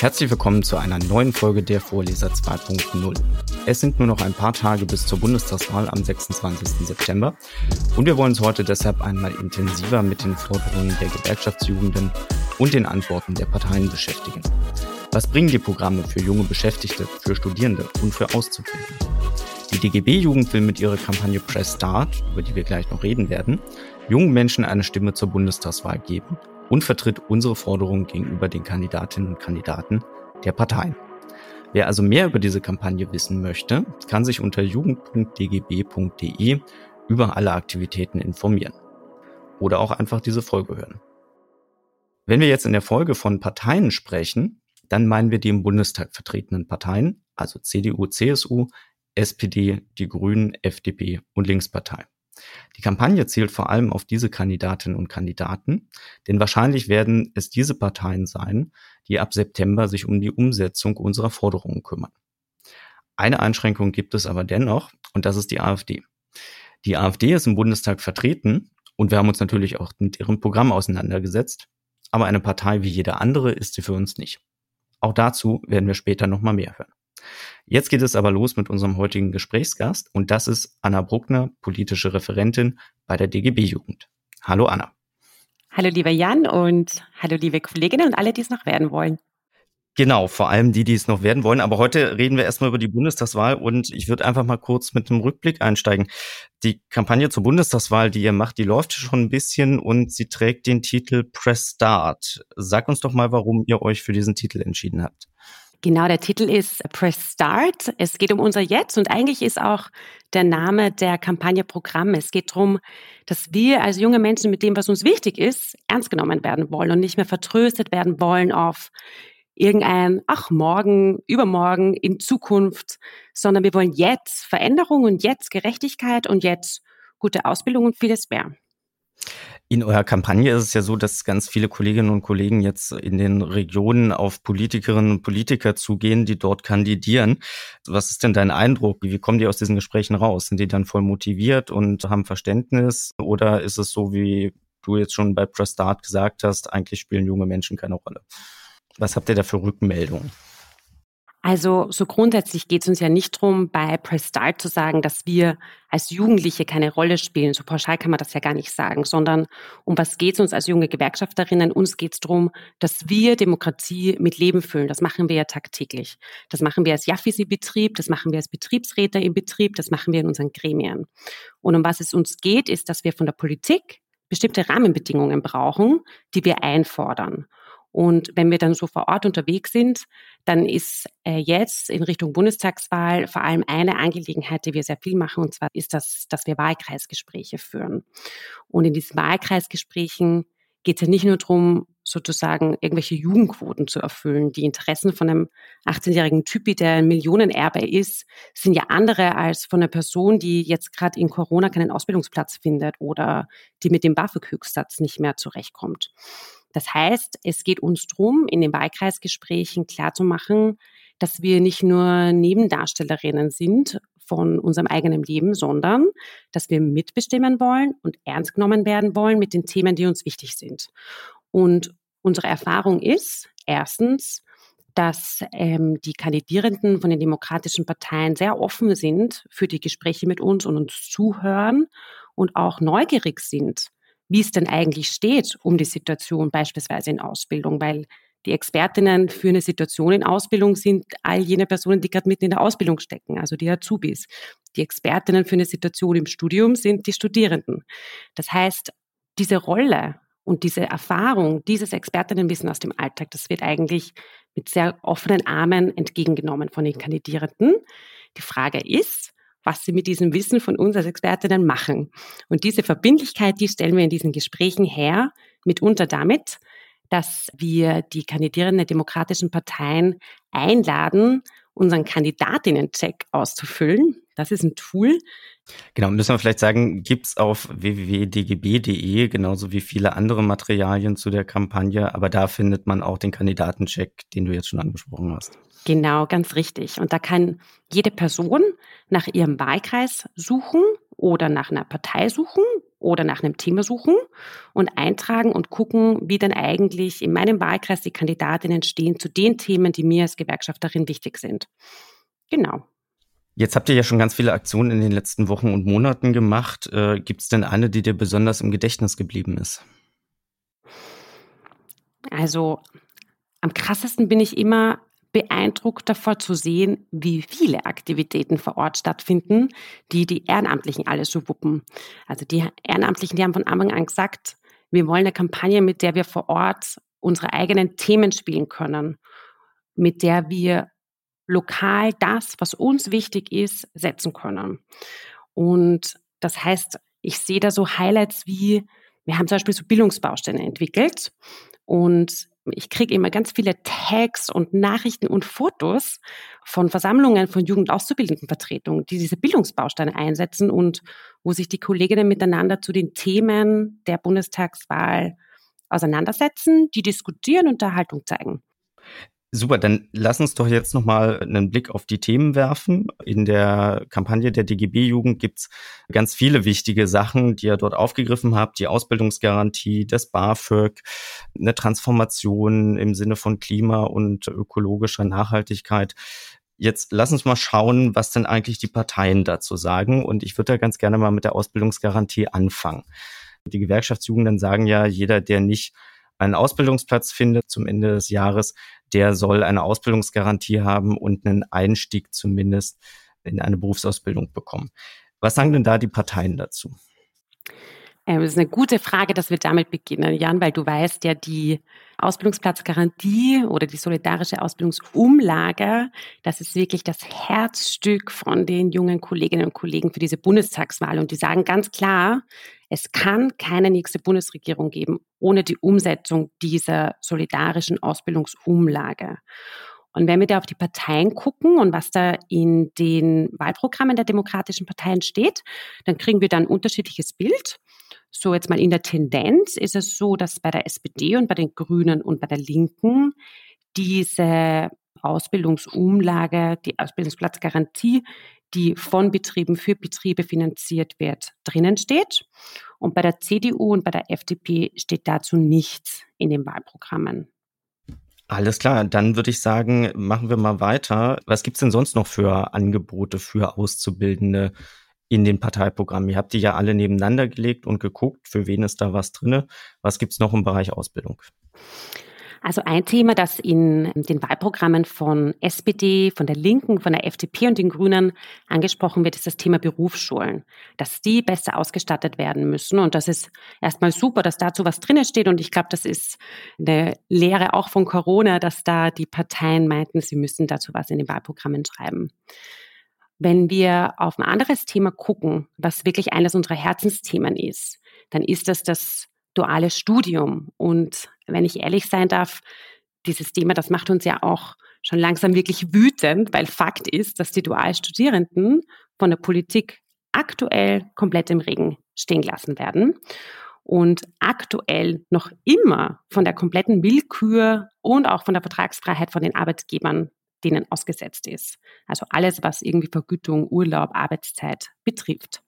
Herzlich willkommen zu einer neuen Folge der Vorleser 2.0. Es sind nur noch ein paar Tage bis zur Bundestagswahl am 26. September und wir wollen uns heute deshalb einmal intensiver mit den Forderungen der Gewerkschaftsjugenden und den Antworten der Parteien beschäftigen. Was bringen die Programme für junge Beschäftigte, für Studierende und für Auszubildende? Die DGB-Jugend will mit ihrer Kampagne Press Start, über die wir gleich noch reden werden, jungen Menschen eine Stimme zur Bundestagswahl geben und vertritt unsere Forderungen gegenüber den Kandidatinnen und Kandidaten der Parteien. Wer also mehr über diese Kampagne wissen möchte, kann sich unter jugend.dgb.de über alle Aktivitäten informieren. Oder auch einfach diese Folge hören. Wenn wir jetzt in der Folge von Parteien sprechen, dann meinen wir die im Bundestag vertretenen Parteien, also CDU, CSU, SPD, die Grünen, FDP und Linkspartei. Die Kampagne zielt vor allem auf diese Kandidatinnen und Kandidaten, denn wahrscheinlich werden es diese Parteien sein, die ab September sich um die Umsetzung unserer Forderungen kümmern. Eine Einschränkung gibt es aber dennoch, und das ist die AfD. Die AfD ist im Bundestag vertreten und wir haben uns natürlich auch mit ihrem Programm auseinandergesetzt, aber eine Partei wie jede andere ist sie für uns nicht. Auch dazu werden wir später nochmal mehr hören. Jetzt geht es aber los mit unserem heutigen Gesprächsgast und das ist Anna Bruckner, politische Referentin bei der DGB Jugend. Hallo Anna. Hallo lieber Jan und hallo liebe Kolleginnen und alle, die es noch werden wollen. Genau, vor allem die, die es noch werden wollen. Aber heute reden wir erstmal über die Bundestagswahl und ich würde einfach mal kurz mit einem Rückblick einsteigen. Die Kampagne zur Bundestagswahl, die ihr macht, die läuft schon ein bisschen und sie trägt den Titel Press Start. Sag uns doch mal, warum ihr euch für diesen Titel entschieden habt. Genau, der Titel ist Press Start. Es geht um unser Jetzt und eigentlich ist auch der Name der Kampagne Programm. Es geht darum, dass wir als junge Menschen mit dem, was uns wichtig ist, ernst genommen werden wollen und nicht mehr vertröstet werden wollen auf irgendein, ach, morgen, übermorgen, in Zukunft, sondern wir wollen jetzt Veränderung und jetzt Gerechtigkeit und jetzt gute Ausbildung und vieles mehr. In eurer Kampagne ist es ja so, dass ganz viele Kolleginnen und Kollegen jetzt in den Regionen auf Politikerinnen und Politiker zugehen, die dort kandidieren. Was ist denn dein Eindruck? Wie kommen die aus diesen Gesprächen raus? Sind die dann voll motiviert und haben Verständnis? Oder ist es so, wie du jetzt schon bei Press Start gesagt hast, eigentlich spielen junge Menschen keine Rolle? Was habt ihr da für Rückmeldungen? Also so grundsätzlich geht es uns ja nicht darum, bei Press Start zu sagen, dass wir als Jugendliche keine Rolle spielen. So pauschal kann man das ja gar nicht sagen, sondern um was geht es uns als junge Gewerkschafterinnen? Uns geht es darum, dass wir Demokratie mit Leben füllen. Das machen wir ja tagtäglich. Das machen wir als Jaffisi-Betrieb, das machen wir als Betriebsräte im Betrieb, das machen wir in unseren Gremien. Und um was es uns geht, ist, dass wir von der Politik bestimmte Rahmenbedingungen brauchen, die wir einfordern. Und wenn wir dann so vor Ort unterwegs sind, dann ist äh, jetzt in Richtung Bundestagswahl vor allem eine Angelegenheit, die wir sehr viel machen, und zwar ist das, dass wir Wahlkreisgespräche führen. Und in diesen Wahlkreisgesprächen geht es ja nicht nur darum, sozusagen irgendwelche Jugendquoten zu erfüllen. Die Interessen von einem 18-jährigen Typi, der ein Millionenerbe ist, sind ja andere als von einer Person, die jetzt gerade in Corona keinen Ausbildungsplatz findet oder die mit dem BAföG-Höchstsatz nicht mehr zurechtkommt. Das heißt, es geht uns darum, in den Wahlkreisgesprächen klarzumachen, dass wir nicht nur Nebendarstellerinnen sind von unserem eigenen Leben, sondern dass wir mitbestimmen wollen und ernst genommen werden wollen mit den Themen, die uns wichtig sind. Und unsere Erfahrung ist, erstens, dass ähm, die Kandidierenden von den demokratischen Parteien sehr offen sind für die Gespräche mit uns und uns zuhören und auch neugierig sind wie es denn eigentlich steht um die Situation beispielsweise in Ausbildung, weil die Expertinnen für eine Situation in Ausbildung sind all jene Personen, die gerade mitten in der Ausbildung stecken, also die Azubis. Die Expertinnen für eine Situation im Studium sind die Studierenden. Das heißt, diese Rolle und diese Erfahrung, dieses Expertinnenwissen aus dem Alltag, das wird eigentlich mit sehr offenen Armen entgegengenommen von den Kandidierenden. Die Frage ist, was sie mit diesem Wissen von uns als Expertinnen machen. Und diese Verbindlichkeit, die stellen wir in diesen Gesprächen her, mitunter damit, dass wir die Kandidierenden der demokratischen Parteien einladen, unseren Kandidatinnen-Check auszufüllen. Das ist ein Tool. Genau, müssen wir vielleicht sagen, gibt's auf www.dgb.de genauso wie viele andere Materialien zu der Kampagne, aber da findet man auch den Kandidatencheck, den du jetzt schon angesprochen hast. Genau, ganz richtig. Und da kann jede Person nach ihrem Wahlkreis suchen oder nach einer Partei suchen oder nach einem Thema suchen und eintragen und gucken, wie dann eigentlich in meinem Wahlkreis die Kandidatinnen stehen zu den Themen, die mir als Gewerkschafterin wichtig sind. Genau. Jetzt habt ihr ja schon ganz viele Aktionen in den letzten Wochen und Monaten gemacht. Äh, Gibt es denn eine, die dir besonders im Gedächtnis geblieben ist? Also am krassesten bin ich immer beeindruckt davor zu sehen, wie viele Aktivitäten vor Ort stattfinden, die die Ehrenamtlichen alle so wuppen. Also die Ehrenamtlichen, die haben von Anfang an gesagt, wir wollen eine Kampagne, mit der wir vor Ort unsere eigenen Themen spielen können, mit der wir lokal das, was uns wichtig ist, setzen können. Und das heißt, ich sehe da so Highlights wie, wir haben zum Beispiel so Bildungsbausteine entwickelt und ich kriege immer ganz viele Tags und Nachrichten und Fotos von Versammlungen von Jugendauszubildendenvertretungen, die diese Bildungsbausteine einsetzen und wo sich die Kolleginnen miteinander zu den Themen der Bundestagswahl auseinandersetzen, die diskutieren und Unterhaltung zeigen. Super, dann lass uns doch jetzt nochmal einen Blick auf die Themen werfen. In der Kampagne der DGB-Jugend gibt's ganz viele wichtige Sachen, die ihr dort aufgegriffen habt. Die Ausbildungsgarantie, das BAföG, eine Transformation im Sinne von Klima und ökologischer Nachhaltigkeit. Jetzt lass uns mal schauen, was denn eigentlich die Parteien dazu sagen. Und ich würde da ganz gerne mal mit der Ausbildungsgarantie anfangen. Die Gewerkschaftsjugenden sagen ja, jeder, der nicht einen Ausbildungsplatz findet zum Ende des Jahres, der soll eine Ausbildungsgarantie haben und einen Einstieg zumindest in eine Berufsausbildung bekommen. Was sagen denn da die Parteien dazu? Ähm, das ist eine gute Frage, dass wir damit beginnen, Jan, weil du weißt ja, die Ausbildungsplatzgarantie oder die solidarische Ausbildungsumlage, das ist wirklich das Herzstück von den jungen Kolleginnen und Kollegen für diese Bundestagswahl. Und die sagen ganz klar, es kann keine nächste Bundesregierung geben ohne die Umsetzung dieser solidarischen Ausbildungsumlage. Und wenn wir da auf die Parteien gucken und was da in den Wahlprogrammen der demokratischen Parteien steht, dann kriegen wir da ein unterschiedliches Bild. So jetzt mal in der Tendenz ist es so, dass bei der SPD und bei den Grünen und bei der Linken diese Ausbildungsumlage, die Ausbildungsplatzgarantie, die von Betrieben für Betriebe finanziert wird, drinnen steht. Und bei der CDU und bei der FDP steht dazu nichts in den Wahlprogrammen. Alles klar, dann würde ich sagen, machen wir mal weiter. Was gibt's denn sonst noch für Angebote für Auszubildende in den Parteiprogrammen? Ihr habt die ja alle nebeneinander gelegt und geguckt, für wen ist da was drinne. Was gibt's noch im Bereich Ausbildung? Also ein Thema, das in den Wahlprogrammen von SPD, von der Linken, von der FDP und den Grünen angesprochen wird, ist das Thema Berufsschulen, dass die besser ausgestattet werden müssen. Und das ist erstmal super, dass dazu was drinnen steht. Und ich glaube, das ist eine Lehre auch von Corona, dass da die Parteien meinten, sie müssen dazu was in den Wahlprogrammen schreiben. Wenn wir auf ein anderes Thema gucken, was wirklich eines unserer Herzensthemen ist, dann ist das das duales Studium. Und wenn ich ehrlich sein darf, dieses Thema, das macht uns ja auch schon langsam wirklich wütend, weil Fakt ist, dass die Dualstudierenden von der Politik aktuell komplett im Regen stehen gelassen werden und aktuell noch immer von der kompletten Willkür und auch von der Vertragsfreiheit von den Arbeitgebern denen ausgesetzt ist. Also alles, was irgendwie Vergütung, Urlaub, Arbeitszeit betrifft.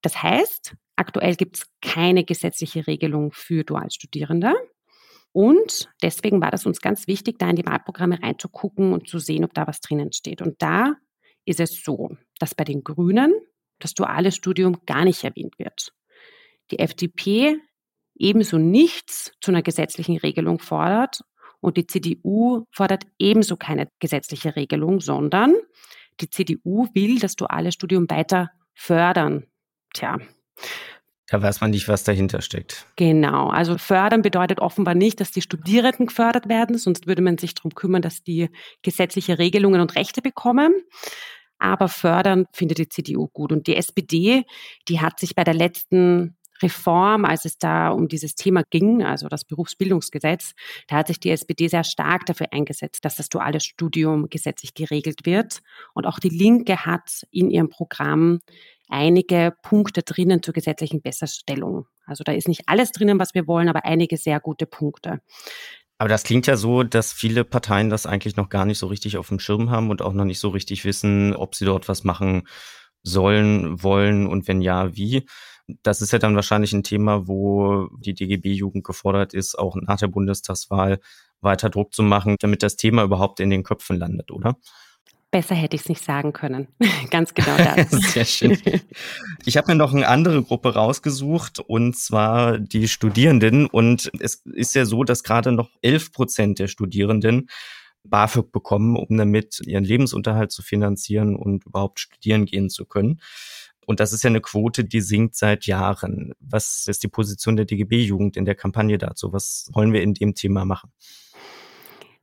Das heißt, aktuell gibt es keine gesetzliche Regelung für Dualstudierende. Und deswegen war das uns ganz wichtig, da in die Wahlprogramme reinzugucken und zu sehen, ob da was drinnen steht. Und da ist es so, dass bei den Grünen das duale Studium gar nicht erwähnt wird. Die FDP ebenso nichts zu einer gesetzlichen Regelung fordert und die CDU fordert ebenso keine gesetzliche Regelung, sondern die CDU will das duale Studium weiter fördern. Tja, da weiß man nicht, was dahinter steckt. Genau. Also fördern bedeutet offenbar nicht, dass die Studierenden gefördert werden, sonst würde man sich darum kümmern, dass die gesetzliche Regelungen und Rechte bekommen. Aber fördern findet die CDU gut. Und die SPD, die hat sich bei der letzten Reform, als es da um dieses Thema ging, also das Berufsbildungsgesetz, da hat sich die SPD sehr stark dafür eingesetzt, dass das duale Studium gesetzlich geregelt wird. Und auch die Linke hat in ihrem Programm einige Punkte drinnen zur gesetzlichen Besserstellung. Also da ist nicht alles drinnen, was wir wollen, aber einige sehr gute Punkte. Aber das klingt ja so, dass viele Parteien das eigentlich noch gar nicht so richtig auf dem Schirm haben und auch noch nicht so richtig wissen, ob sie dort was machen sollen, wollen und wenn ja, wie. Das ist ja dann wahrscheinlich ein Thema, wo die DGB-Jugend gefordert ist, auch nach der Bundestagswahl weiter Druck zu machen, damit das Thema überhaupt in den Köpfen landet, oder? Besser hätte ich es nicht sagen können. Ganz genau das. Sehr schön. Ich habe mir noch eine andere Gruppe rausgesucht und zwar die Studierenden. Und es ist ja so, dass gerade noch 11 Prozent der Studierenden BAföG bekommen, um damit ihren Lebensunterhalt zu finanzieren und überhaupt studieren gehen zu können. Und das ist ja eine Quote, die sinkt seit Jahren. Was ist die Position der DGB-Jugend in der Kampagne dazu? Was wollen wir in dem Thema machen?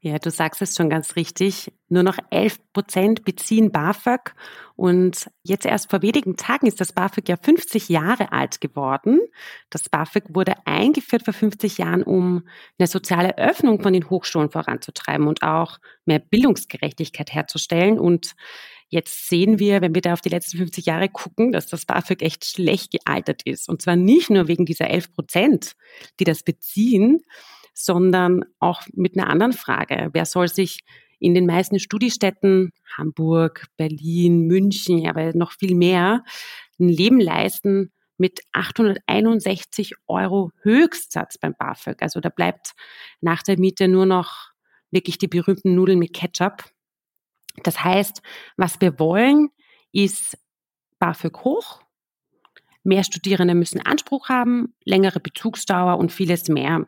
Ja, du sagst es schon ganz richtig. Nur noch 11 Prozent beziehen BAföG. Und jetzt erst vor wenigen Tagen ist das BAföG ja 50 Jahre alt geworden. Das BAföG wurde eingeführt vor 50 Jahren, um eine soziale Öffnung von den Hochschulen voranzutreiben und auch mehr Bildungsgerechtigkeit herzustellen. Und Jetzt sehen wir, wenn wir da auf die letzten 50 Jahre gucken, dass das BAföG echt schlecht gealtert ist. Und zwar nicht nur wegen dieser 11 Prozent, die das beziehen, sondern auch mit einer anderen Frage. Wer soll sich in den meisten Studiestädten, Hamburg, Berlin, München, aber noch viel mehr, ein Leben leisten mit 861 Euro Höchstsatz beim BAföG. Also da bleibt nach der Miete nur noch wirklich die berühmten Nudeln mit Ketchup. Das heißt, was wir wollen, ist BAföG hoch. Mehr Studierende müssen Anspruch haben, längere Bezugsdauer und vieles mehr.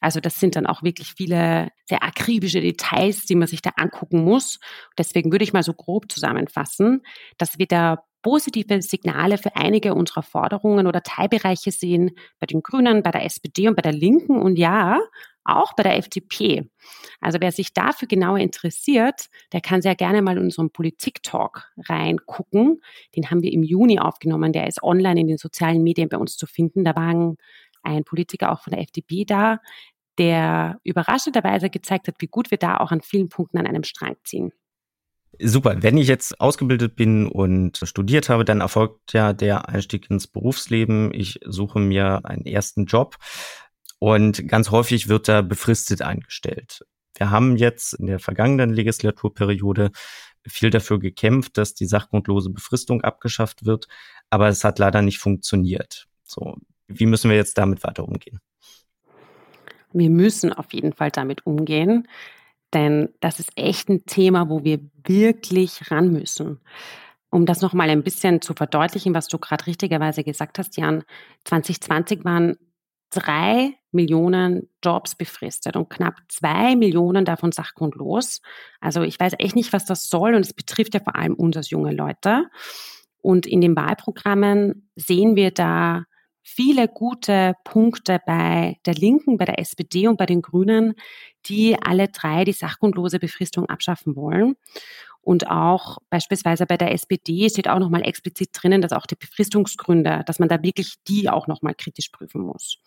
Also das sind dann auch wirklich viele sehr akribische Details, die man sich da angucken muss. Deswegen würde ich mal so grob zusammenfassen, dass wir da positive Signale für einige unserer Forderungen oder Teilbereiche sehen, bei den Grünen, bei der SPD und bei der Linken und ja, auch bei der FDP. Also wer sich dafür genauer interessiert, der kann sehr gerne mal in unseren Politik-Talk reingucken. Den haben wir im Juni aufgenommen. Der ist online in den sozialen Medien bei uns zu finden. Da waren ein Politiker auch von der FDP da, der überraschenderweise gezeigt hat, wie gut wir da auch an vielen Punkten an einem Strang ziehen. Super. Wenn ich jetzt ausgebildet bin und studiert habe, dann erfolgt ja der Einstieg ins Berufsleben. Ich suche mir einen ersten Job und ganz häufig wird da befristet eingestellt. Wir haben jetzt in der vergangenen Legislaturperiode viel dafür gekämpft, dass die sachgrundlose Befristung abgeschafft wird, aber es hat leider nicht funktioniert. So, wie müssen wir jetzt damit weiter umgehen? Wir müssen auf jeden Fall damit umgehen, denn das ist echt ein Thema, wo wir wirklich ran müssen. Um das nochmal ein bisschen zu verdeutlichen, was du gerade richtigerweise gesagt hast, Jan, 2020 waren drei Millionen Jobs befristet und knapp zwei Millionen davon sachgrundlos. Also ich weiß echt nicht, was das soll und es betrifft ja vor allem uns als junge Leute. Und in den Wahlprogrammen sehen wir da viele gute Punkte bei der Linken, bei der SPD und bei den Grünen, die alle drei die sachgrundlose Befristung abschaffen wollen. Und auch beispielsweise bei der SPD steht auch nochmal explizit drinnen, dass auch die Befristungsgründe, dass man da wirklich die auch nochmal kritisch prüfen muss.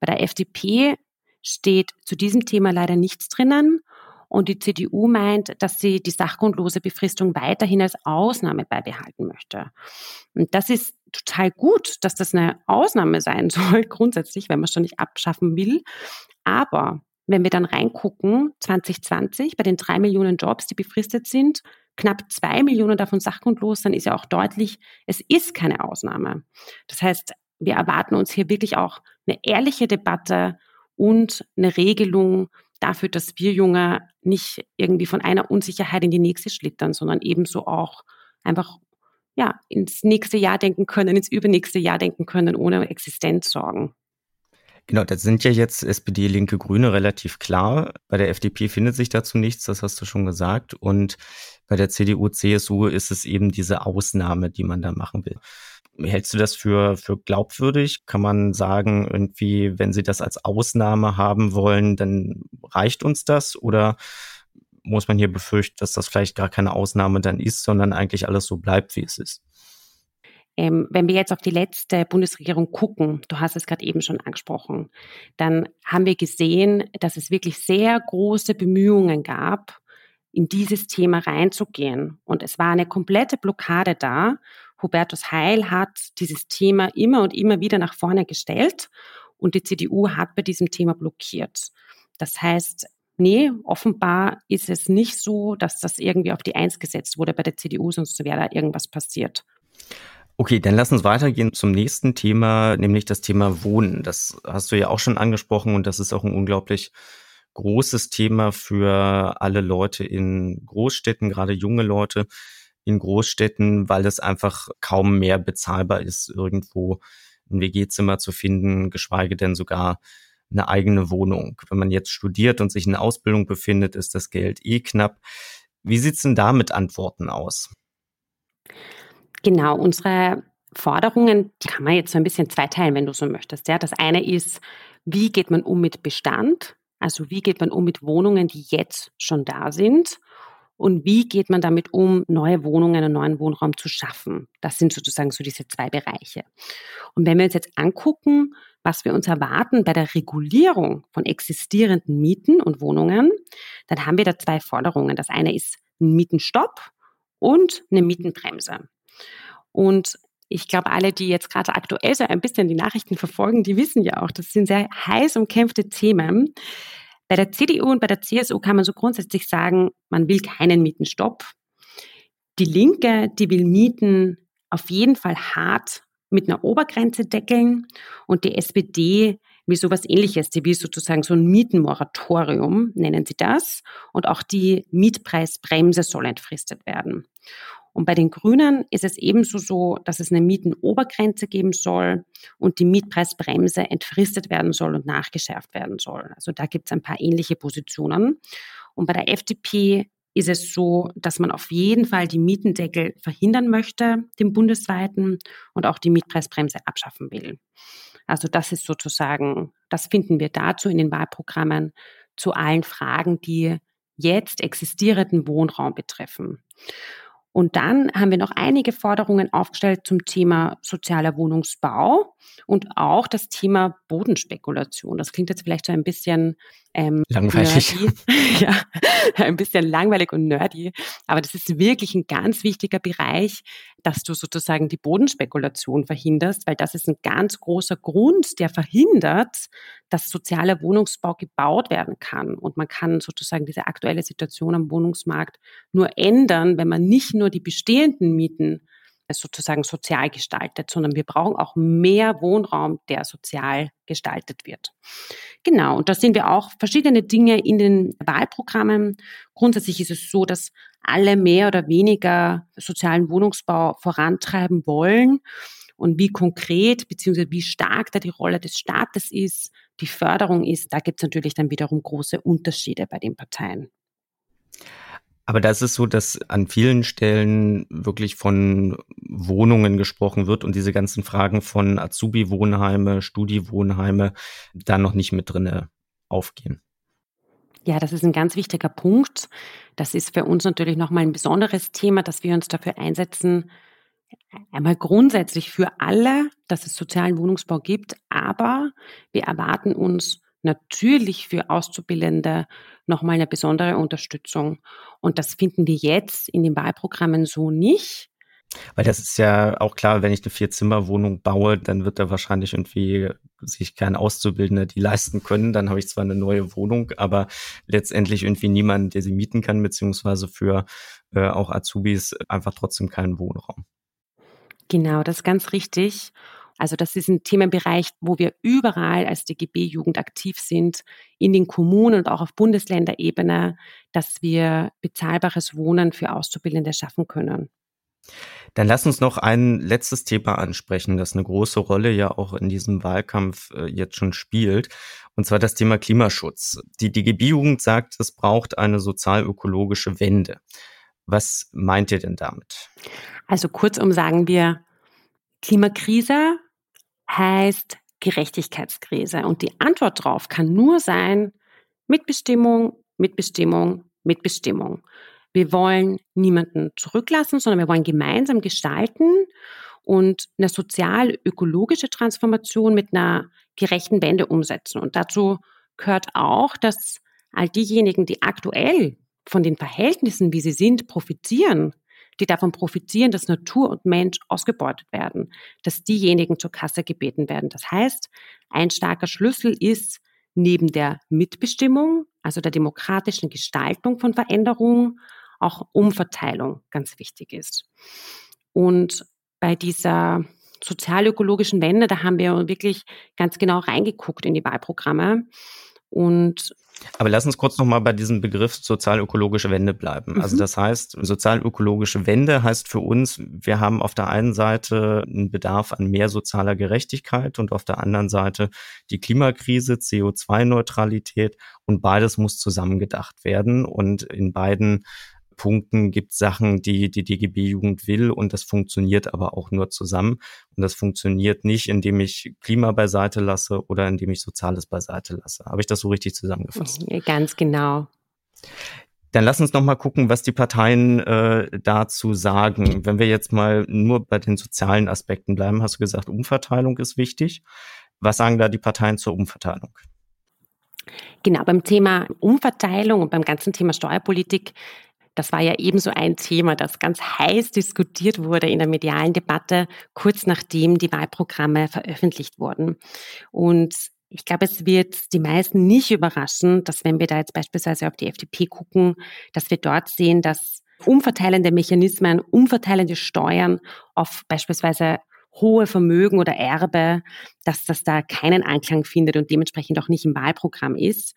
Bei der FDP steht zu diesem Thema leider nichts drinnen. Und die CDU meint, dass sie die sachgrundlose Befristung weiterhin als Ausnahme beibehalten möchte. Und das ist total gut, dass das eine Ausnahme sein soll, grundsätzlich, wenn man es schon nicht abschaffen will. Aber wenn wir dann reingucken, 2020 bei den drei Millionen Jobs, die befristet sind, knapp zwei Millionen davon sachgrundlos, dann ist ja auch deutlich, es ist keine Ausnahme. Das heißt, wir erwarten uns hier wirklich auch eine ehrliche Debatte und eine Regelung dafür, dass wir Junge nicht irgendwie von einer Unsicherheit in die nächste schlittern, sondern ebenso auch einfach ja, ins nächste Jahr denken können, ins übernächste Jahr denken können, ohne Existenzsorgen. Genau, das sind ja jetzt SPD, Linke, Grüne relativ klar. Bei der FDP findet sich dazu nichts, das hast du schon gesagt. Und bei der CDU, CSU ist es eben diese Ausnahme, die man da machen will. Hältst du das für, für glaubwürdig? Kann man sagen, irgendwie, wenn sie das als Ausnahme haben wollen, dann reicht uns das? Oder muss man hier befürchten, dass das vielleicht gar keine Ausnahme dann ist, sondern eigentlich alles so bleibt, wie es ist. Ähm, wenn wir jetzt auf die letzte Bundesregierung gucken, du hast es gerade eben schon angesprochen, dann haben wir gesehen, dass es wirklich sehr große Bemühungen gab, in dieses Thema reinzugehen. Und es war eine komplette Blockade da. Hubertus Heil hat dieses Thema immer und immer wieder nach vorne gestellt und die CDU hat bei diesem Thema blockiert. Das heißt, nee, offenbar ist es nicht so, dass das irgendwie auf die Eins gesetzt wurde bei der CDU, sonst wäre da irgendwas passiert. Okay, dann lass uns weitergehen zum nächsten Thema, nämlich das Thema Wohnen. Das hast du ja auch schon angesprochen und das ist auch ein unglaublich großes Thema für alle Leute in Großstädten, gerade junge Leute in Großstädten, weil es einfach kaum mehr bezahlbar ist, irgendwo ein WG-Zimmer zu finden, geschweige denn sogar eine eigene Wohnung. Wenn man jetzt studiert und sich in Ausbildung befindet, ist das Geld eh knapp. Wie sieht's denn da mit Antworten aus? Genau, unsere Forderungen, die kann man jetzt so ein bisschen zweiteilen, wenn du so möchtest. Ja, das eine ist, wie geht man um mit Bestand? Also wie geht man um mit Wohnungen, die jetzt schon da sind? Und wie geht man damit um, neue Wohnungen, einen neuen Wohnraum zu schaffen? Das sind sozusagen so diese zwei Bereiche. Und wenn wir uns jetzt angucken, was wir uns erwarten bei der Regulierung von existierenden Mieten und Wohnungen, dann haben wir da zwei Forderungen. Das eine ist ein Mietenstopp und eine Mietenbremse. Und ich glaube, alle, die jetzt gerade aktuell so ein bisschen die Nachrichten verfolgen, die wissen ja auch, das sind sehr heiß umkämpfte Themen. Bei der CDU und bei der CSU kann man so grundsätzlich sagen, man will keinen Mietenstopp. Die Linke, die will Mieten auf jeden Fall hart mit einer Obergrenze deckeln und die SPD will sowas ähnliches. Die will sozusagen so ein Mietenmoratorium, nennen sie das. Und auch die Mietpreisbremse soll entfristet werden. Und bei den Grünen ist es ebenso so, dass es eine Mietenobergrenze geben soll und die Mietpreisbremse entfristet werden soll und nachgeschärft werden soll. Also da gibt es ein paar ähnliche Positionen. Und bei der FDP ist es so, dass man auf jeden Fall die Mietendeckel verhindern möchte, den bundesweiten, und auch die Mietpreisbremse abschaffen will. Also das ist sozusagen, das finden wir dazu in den Wahlprogrammen zu allen Fragen, die jetzt existierenden Wohnraum betreffen. Und dann haben wir noch einige Forderungen aufgestellt zum Thema sozialer Wohnungsbau und auch das Thema Bodenspekulation. Das klingt jetzt vielleicht so ein bisschen ähm, langweilig. ja, ein bisschen langweilig und nerdy. Aber das ist wirklich ein ganz wichtiger Bereich, dass du sozusagen die Bodenspekulation verhinderst, weil das ist ein ganz großer Grund, der verhindert, dass sozialer Wohnungsbau gebaut werden kann. Und man kann sozusagen diese aktuelle Situation am Wohnungsmarkt nur ändern, wenn man nicht nur die bestehenden Mieten sozusagen sozial gestaltet, sondern wir brauchen auch mehr Wohnraum, der sozial gestaltet wird. Genau, und da sehen wir auch verschiedene Dinge in den Wahlprogrammen. Grundsätzlich ist es so, dass alle mehr oder weniger sozialen Wohnungsbau vorantreiben wollen. Und wie konkret bzw. wie stark da die Rolle des Staates ist, die Förderung ist, da gibt es natürlich dann wiederum große Unterschiede bei den Parteien. Aber da ist so, dass an vielen Stellen wirklich von Wohnungen gesprochen wird und diese ganzen Fragen von Azubi-Wohnheime, Studi-Wohnheime da noch nicht mit drinne aufgehen. Ja, das ist ein ganz wichtiger Punkt. Das ist für uns natürlich nochmal ein besonderes Thema, dass wir uns dafür einsetzen, einmal grundsätzlich für alle, dass es sozialen Wohnungsbau gibt, aber wir erwarten uns natürlich für Auszubildende nochmal eine besondere Unterstützung. Und das finden wir jetzt in den Wahlprogrammen so nicht. Weil das ist ja auch klar, wenn ich eine Vierzimmerwohnung baue, dann wird da wahrscheinlich irgendwie sich kein Auszubildender die leisten können. Dann habe ich zwar eine neue Wohnung, aber letztendlich irgendwie niemanden, der sie mieten kann, beziehungsweise für äh, auch Azubis einfach trotzdem keinen Wohnraum. Genau, das ist ganz richtig. Also das ist ein Themenbereich, wo wir überall als DGB-Jugend aktiv sind, in den Kommunen und auch auf Bundesländerebene, dass wir bezahlbares Wohnen für Auszubildende schaffen können. Dann lass uns noch ein letztes Thema ansprechen, das eine große Rolle ja auch in diesem Wahlkampf äh, jetzt schon spielt, und zwar das Thema Klimaschutz. Die DGB-Jugend sagt, es braucht eine sozial-ökologische Wende. Was meint ihr denn damit? Also kurzum sagen wir, Klimakrise heißt Gerechtigkeitskrise. Und die Antwort darauf kann nur sein, Mitbestimmung, Mitbestimmung, Mitbestimmung. Wir wollen niemanden zurücklassen, sondern wir wollen gemeinsam gestalten und eine sozial-ökologische Transformation mit einer gerechten Wende umsetzen. Und dazu gehört auch, dass all diejenigen, die aktuell von den Verhältnissen, wie sie sind, profitieren, die davon profitieren, dass Natur und Mensch ausgebeutet werden, dass diejenigen zur Kasse gebeten werden. Das heißt, ein starker Schlüssel ist neben der Mitbestimmung, also der demokratischen Gestaltung von Veränderungen, auch Umverteilung ganz wichtig ist. Und bei dieser sozialökologischen Wende, da haben wir wirklich ganz genau reingeguckt in die Wahlprogramme. Und aber lass uns kurz nochmal bei diesem Begriff sozialökologische Wende bleiben. Also mhm. Also das heißt, sozialökologische Wende heißt für uns, wir haben auf der einen Seite einen Bedarf an mehr sozialer Gerechtigkeit und auf der anderen Seite die Klimakrise, CO2-Neutralität und beides muss zusammengedacht werden. Und in beiden Punkten gibt Sachen, die die DGB-Jugend will und das funktioniert aber auch nur zusammen. Und das funktioniert nicht, indem ich Klima beiseite lasse oder indem ich Soziales beiseite lasse. Habe ich das so richtig zusammengefasst? Ganz genau. Dann lass uns noch mal gucken, was die Parteien äh, dazu sagen. Wenn wir jetzt mal nur bei den sozialen Aspekten bleiben, hast du gesagt, Umverteilung ist wichtig. Was sagen da die Parteien zur Umverteilung? Genau, beim Thema Umverteilung und beim ganzen Thema Steuerpolitik das war ja ebenso ein Thema, das ganz heiß diskutiert wurde in der medialen Debatte, kurz nachdem die Wahlprogramme veröffentlicht wurden. Und ich glaube, es wird die meisten nicht überraschen, dass wenn wir da jetzt beispielsweise auf die FDP gucken, dass wir dort sehen, dass umverteilende Mechanismen, umverteilende Steuern auf beispielsweise hohe Vermögen oder Erbe, dass das da keinen Anklang findet und dementsprechend auch nicht im Wahlprogramm ist.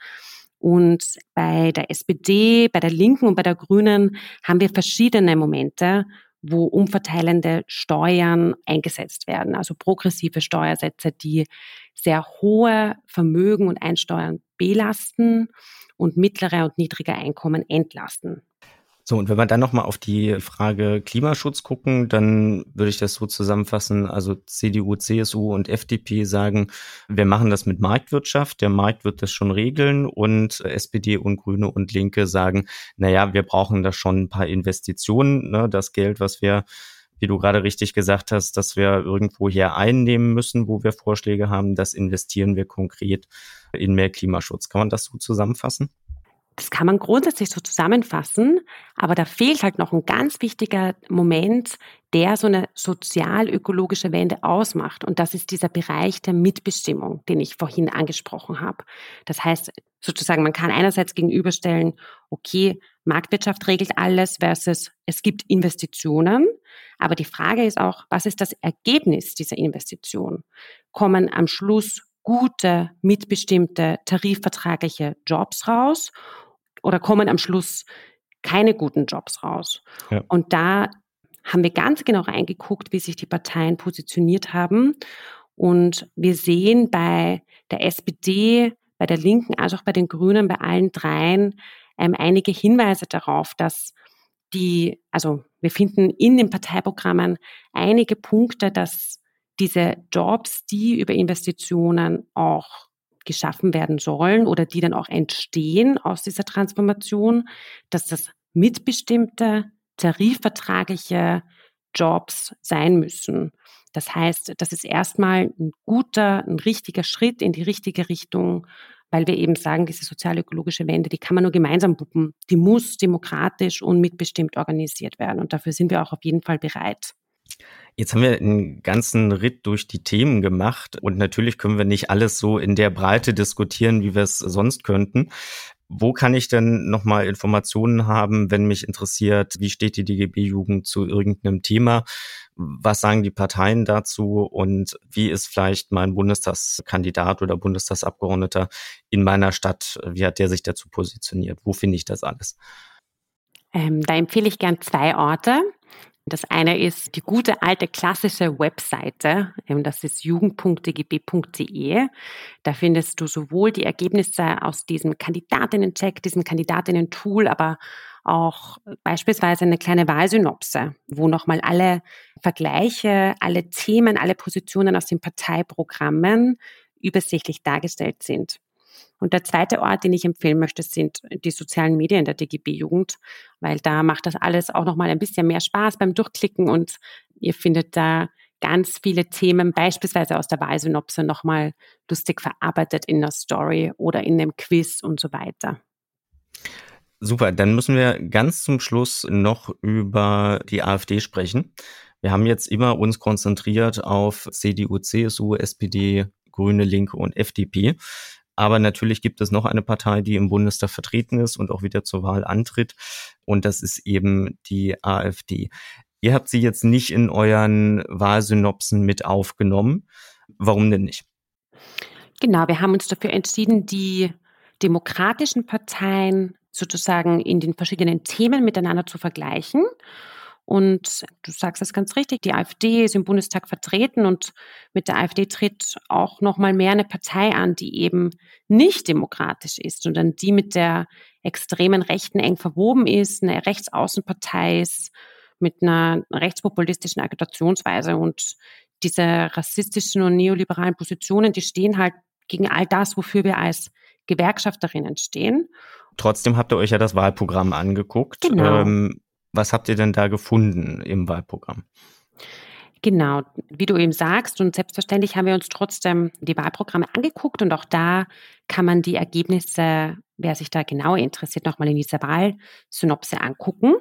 Und bei der SPD, bei der Linken und bei der Grünen haben wir verschiedene Momente, wo umverteilende Steuern eingesetzt werden, also progressive Steuersätze, die sehr hohe Vermögen und Einsteuern belasten und mittlere und niedrige Einkommen entlasten. So, und wenn wir dann nochmal auf die Frage Klimaschutz gucken, dann würde ich das so zusammenfassen. Also CDU, CSU und FDP sagen, wir machen das mit Marktwirtschaft, der Markt wird das schon regeln und SPD und Grüne und Linke sagen, naja, wir brauchen da schon ein paar Investitionen, ne, das Geld, was wir wie du gerade richtig gesagt hast, dass wir irgendwo hier einnehmen müssen, wo wir Vorschläge haben, das investieren wir konkret in mehr Klimaschutz. Kann man das so zusammenfassen? Das kann man grundsätzlich so zusammenfassen, aber da fehlt halt noch ein ganz wichtiger Moment, der so eine sozial-ökologische Wende ausmacht. Und das ist dieser Bereich der Mitbestimmung, den ich vorhin angesprochen habe. Das heißt, sozusagen, man kann einerseits gegenüberstellen, okay, Marktwirtschaft regelt alles versus es gibt Investitionen. Aber die Frage ist auch, was ist das Ergebnis dieser Investition? Kommen am Schluss gute, mitbestimmte, tarifvertragliche Jobs raus oder kommen am Schluss keine guten Jobs raus. Ja. Und da haben wir ganz genau reingeguckt, wie sich die Parteien positioniert haben. Und wir sehen bei der SPD, bei der Linken, als auch bei den Grünen, bei allen dreien ähm, einige Hinweise darauf, dass die, also wir finden in den Parteiprogrammen einige Punkte, dass diese Jobs, die über Investitionen auch geschaffen werden sollen oder die dann auch entstehen aus dieser Transformation, dass das mitbestimmte, tarifvertragliche Jobs sein müssen. Das heißt, das ist erstmal ein guter, ein richtiger Schritt in die richtige Richtung, weil wir eben sagen, diese sozial-ökologische Wende, die kann man nur gemeinsam puppen. Die muss demokratisch und mitbestimmt organisiert werden. Und dafür sind wir auch auf jeden Fall bereit. Jetzt haben wir einen ganzen Ritt durch die Themen gemacht und natürlich können wir nicht alles so in der Breite diskutieren, wie wir es sonst könnten. Wo kann ich denn nochmal Informationen haben, wenn mich interessiert, wie steht die DGB-Jugend zu irgendeinem Thema? Was sagen die Parteien dazu und wie ist vielleicht mein Bundestagskandidat oder Bundestagsabgeordneter in meiner Stadt? Wie hat der sich dazu positioniert? Wo finde ich das alles? Ähm, da empfehle ich gern zwei Orte. Das eine ist die gute alte klassische Webseite, das ist jugend.dgb.de. Da findest du sowohl die Ergebnisse aus diesem Kandidatinnen-Check, diesem Kandidatinnen-Tool, aber auch beispielsweise eine kleine Wahlsynopse, wo nochmal alle Vergleiche, alle Themen, alle Positionen aus den Parteiprogrammen übersichtlich dargestellt sind. Und der zweite Ort, den ich empfehlen möchte, sind die sozialen Medien der DGB-Jugend, weil da macht das alles auch nochmal ein bisschen mehr Spaß beim Durchklicken und ihr findet da ganz viele Themen, beispielsweise aus der Wahlsynopse, nochmal lustig verarbeitet in der Story oder in dem Quiz und so weiter. Super, dann müssen wir ganz zum Schluss noch über die AfD sprechen. Wir haben jetzt immer uns konzentriert auf CDU, CSU, SPD, Grüne, Linke und FDP. Aber natürlich gibt es noch eine Partei, die im Bundestag vertreten ist und auch wieder zur Wahl antritt. Und das ist eben die AfD. Ihr habt sie jetzt nicht in euren Wahlsynopsen mit aufgenommen. Warum denn nicht? Genau, wir haben uns dafür entschieden, die demokratischen Parteien sozusagen in den verschiedenen Themen miteinander zu vergleichen. Und du sagst es ganz richtig, die AfD ist im Bundestag vertreten und mit der AfD tritt auch noch mal mehr eine Partei an, die eben nicht demokratisch ist und dann die mit der extremen Rechten eng verwoben ist, eine Rechtsaußenpartei ist mit einer rechtspopulistischen Agitationsweise und diese rassistischen und neoliberalen Positionen, die stehen halt gegen all das, wofür wir als Gewerkschafterinnen stehen. Trotzdem habt ihr euch ja das Wahlprogramm angeguckt. Genau. Ähm, was habt ihr denn da gefunden im Wahlprogramm? Genau, wie du eben sagst, und selbstverständlich haben wir uns trotzdem die Wahlprogramme angeguckt und auch da kann man die Ergebnisse, wer sich da genauer interessiert, nochmal in dieser Wahlsynopse angucken.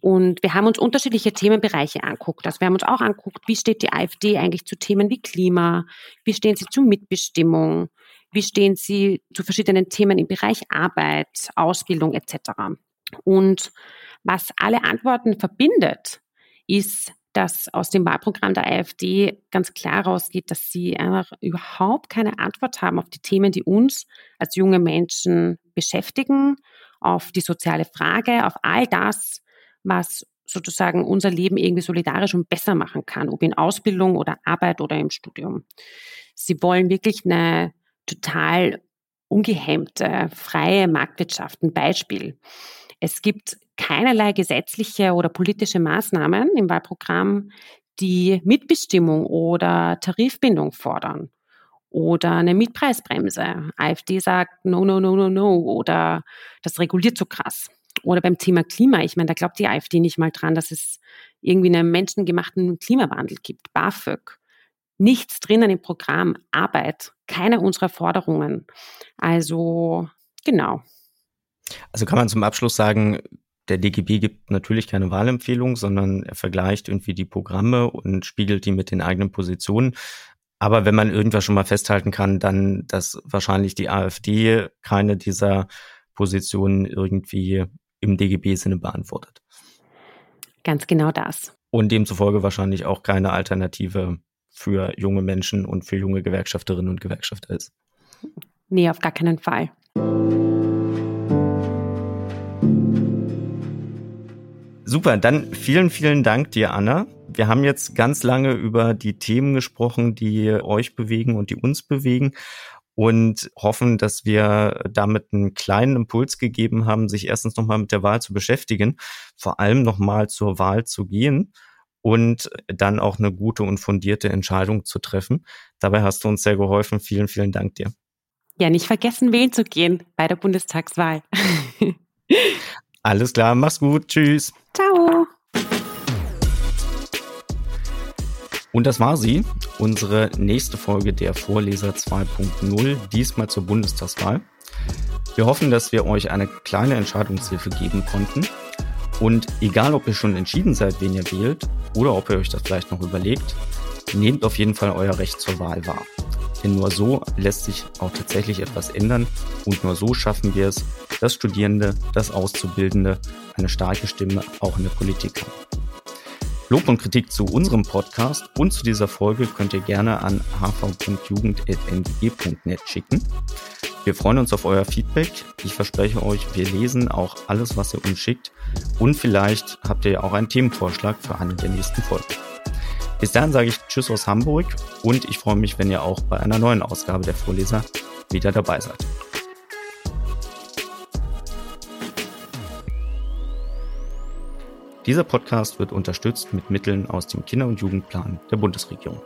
Und wir haben uns unterschiedliche Themenbereiche anguckt. Also wir haben uns auch anguckt, wie steht die AfD eigentlich zu Themen wie Klima, wie stehen sie zu Mitbestimmung, wie stehen sie zu verschiedenen Themen im Bereich Arbeit, Ausbildung etc. Und was alle Antworten verbindet, ist, dass aus dem Wahlprogramm der AfD ganz klar rausgeht, dass sie einfach überhaupt keine Antwort haben auf die Themen, die uns als junge Menschen beschäftigen, auf die soziale Frage, auf all das, was sozusagen unser Leben irgendwie solidarisch und besser machen kann, ob in Ausbildung oder Arbeit oder im Studium. Sie wollen wirklich eine total ungehemmte, freie Marktwirtschaft. Ein Beispiel. Es gibt keinerlei gesetzliche oder politische Maßnahmen im Wahlprogramm, die Mitbestimmung oder Tarifbindung fordern oder eine Mietpreisbremse. AfD sagt no, no, no, no, no oder das reguliert so krass. Oder beim Thema Klima, ich meine, da glaubt die AfD nicht mal dran, dass es irgendwie einen menschengemachten Klimawandel gibt. BAföG. Nichts drinnen im Programm. Arbeit. Keine unserer Forderungen. Also, genau. Also kann man zum Abschluss sagen, der DGB gibt natürlich keine Wahlempfehlung, sondern er vergleicht irgendwie die Programme und spiegelt die mit den eigenen Positionen. Aber wenn man irgendwas schon mal festhalten kann, dann, dass wahrscheinlich die AfD keine dieser Positionen irgendwie im DGB-Sinne beantwortet. Ganz genau das. Und demzufolge wahrscheinlich auch keine Alternative für junge Menschen und für junge Gewerkschafterinnen und Gewerkschafter ist. Nee, auf gar keinen Fall. Super, dann vielen, vielen Dank dir, Anna. Wir haben jetzt ganz lange über die Themen gesprochen, die euch bewegen und die uns bewegen und hoffen, dass wir damit einen kleinen Impuls gegeben haben, sich erstens nochmal mit der Wahl zu beschäftigen, vor allem nochmal zur Wahl zu gehen und dann auch eine gute und fundierte Entscheidung zu treffen. Dabei hast du uns sehr geholfen. Vielen, vielen Dank dir. Ja, nicht vergessen, wählen zu gehen bei der Bundestagswahl. Alles klar, mach's gut. Tschüss. Ciao. Und das war sie, unsere nächste Folge der Vorleser 2.0, diesmal zur Bundestagswahl. Wir hoffen, dass wir euch eine kleine Entscheidungshilfe geben konnten. Und egal, ob ihr schon entschieden seid, wen ihr wählt, oder ob ihr euch das vielleicht noch überlegt, nehmt auf jeden Fall euer Recht zur Wahl wahr. Denn nur so lässt sich auch tatsächlich etwas ändern und nur so schaffen wir es, dass Studierende, dass Auszubildende eine starke Stimme auch in der Politik haben. Lob und Kritik zu unserem Podcast und zu dieser Folge könnt ihr gerne an hv.jugend.ngg.net schicken. Wir freuen uns auf euer Feedback. Ich verspreche euch, wir lesen auch alles, was ihr uns schickt. Und vielleicht habt ihr ja auch einen Themenvorschlag für eine der nächsten Folgen. Bis dahin sage ich Tschüss aus Hamburg und ich freue mich, wenn ihr auch bei einer neuen Ausgabe der Vorleser wieder dabei seid. Dieser Podcast wird unterstützt mit Mitteln aus dem Kinder- und Jugendplan der Bundesregierung.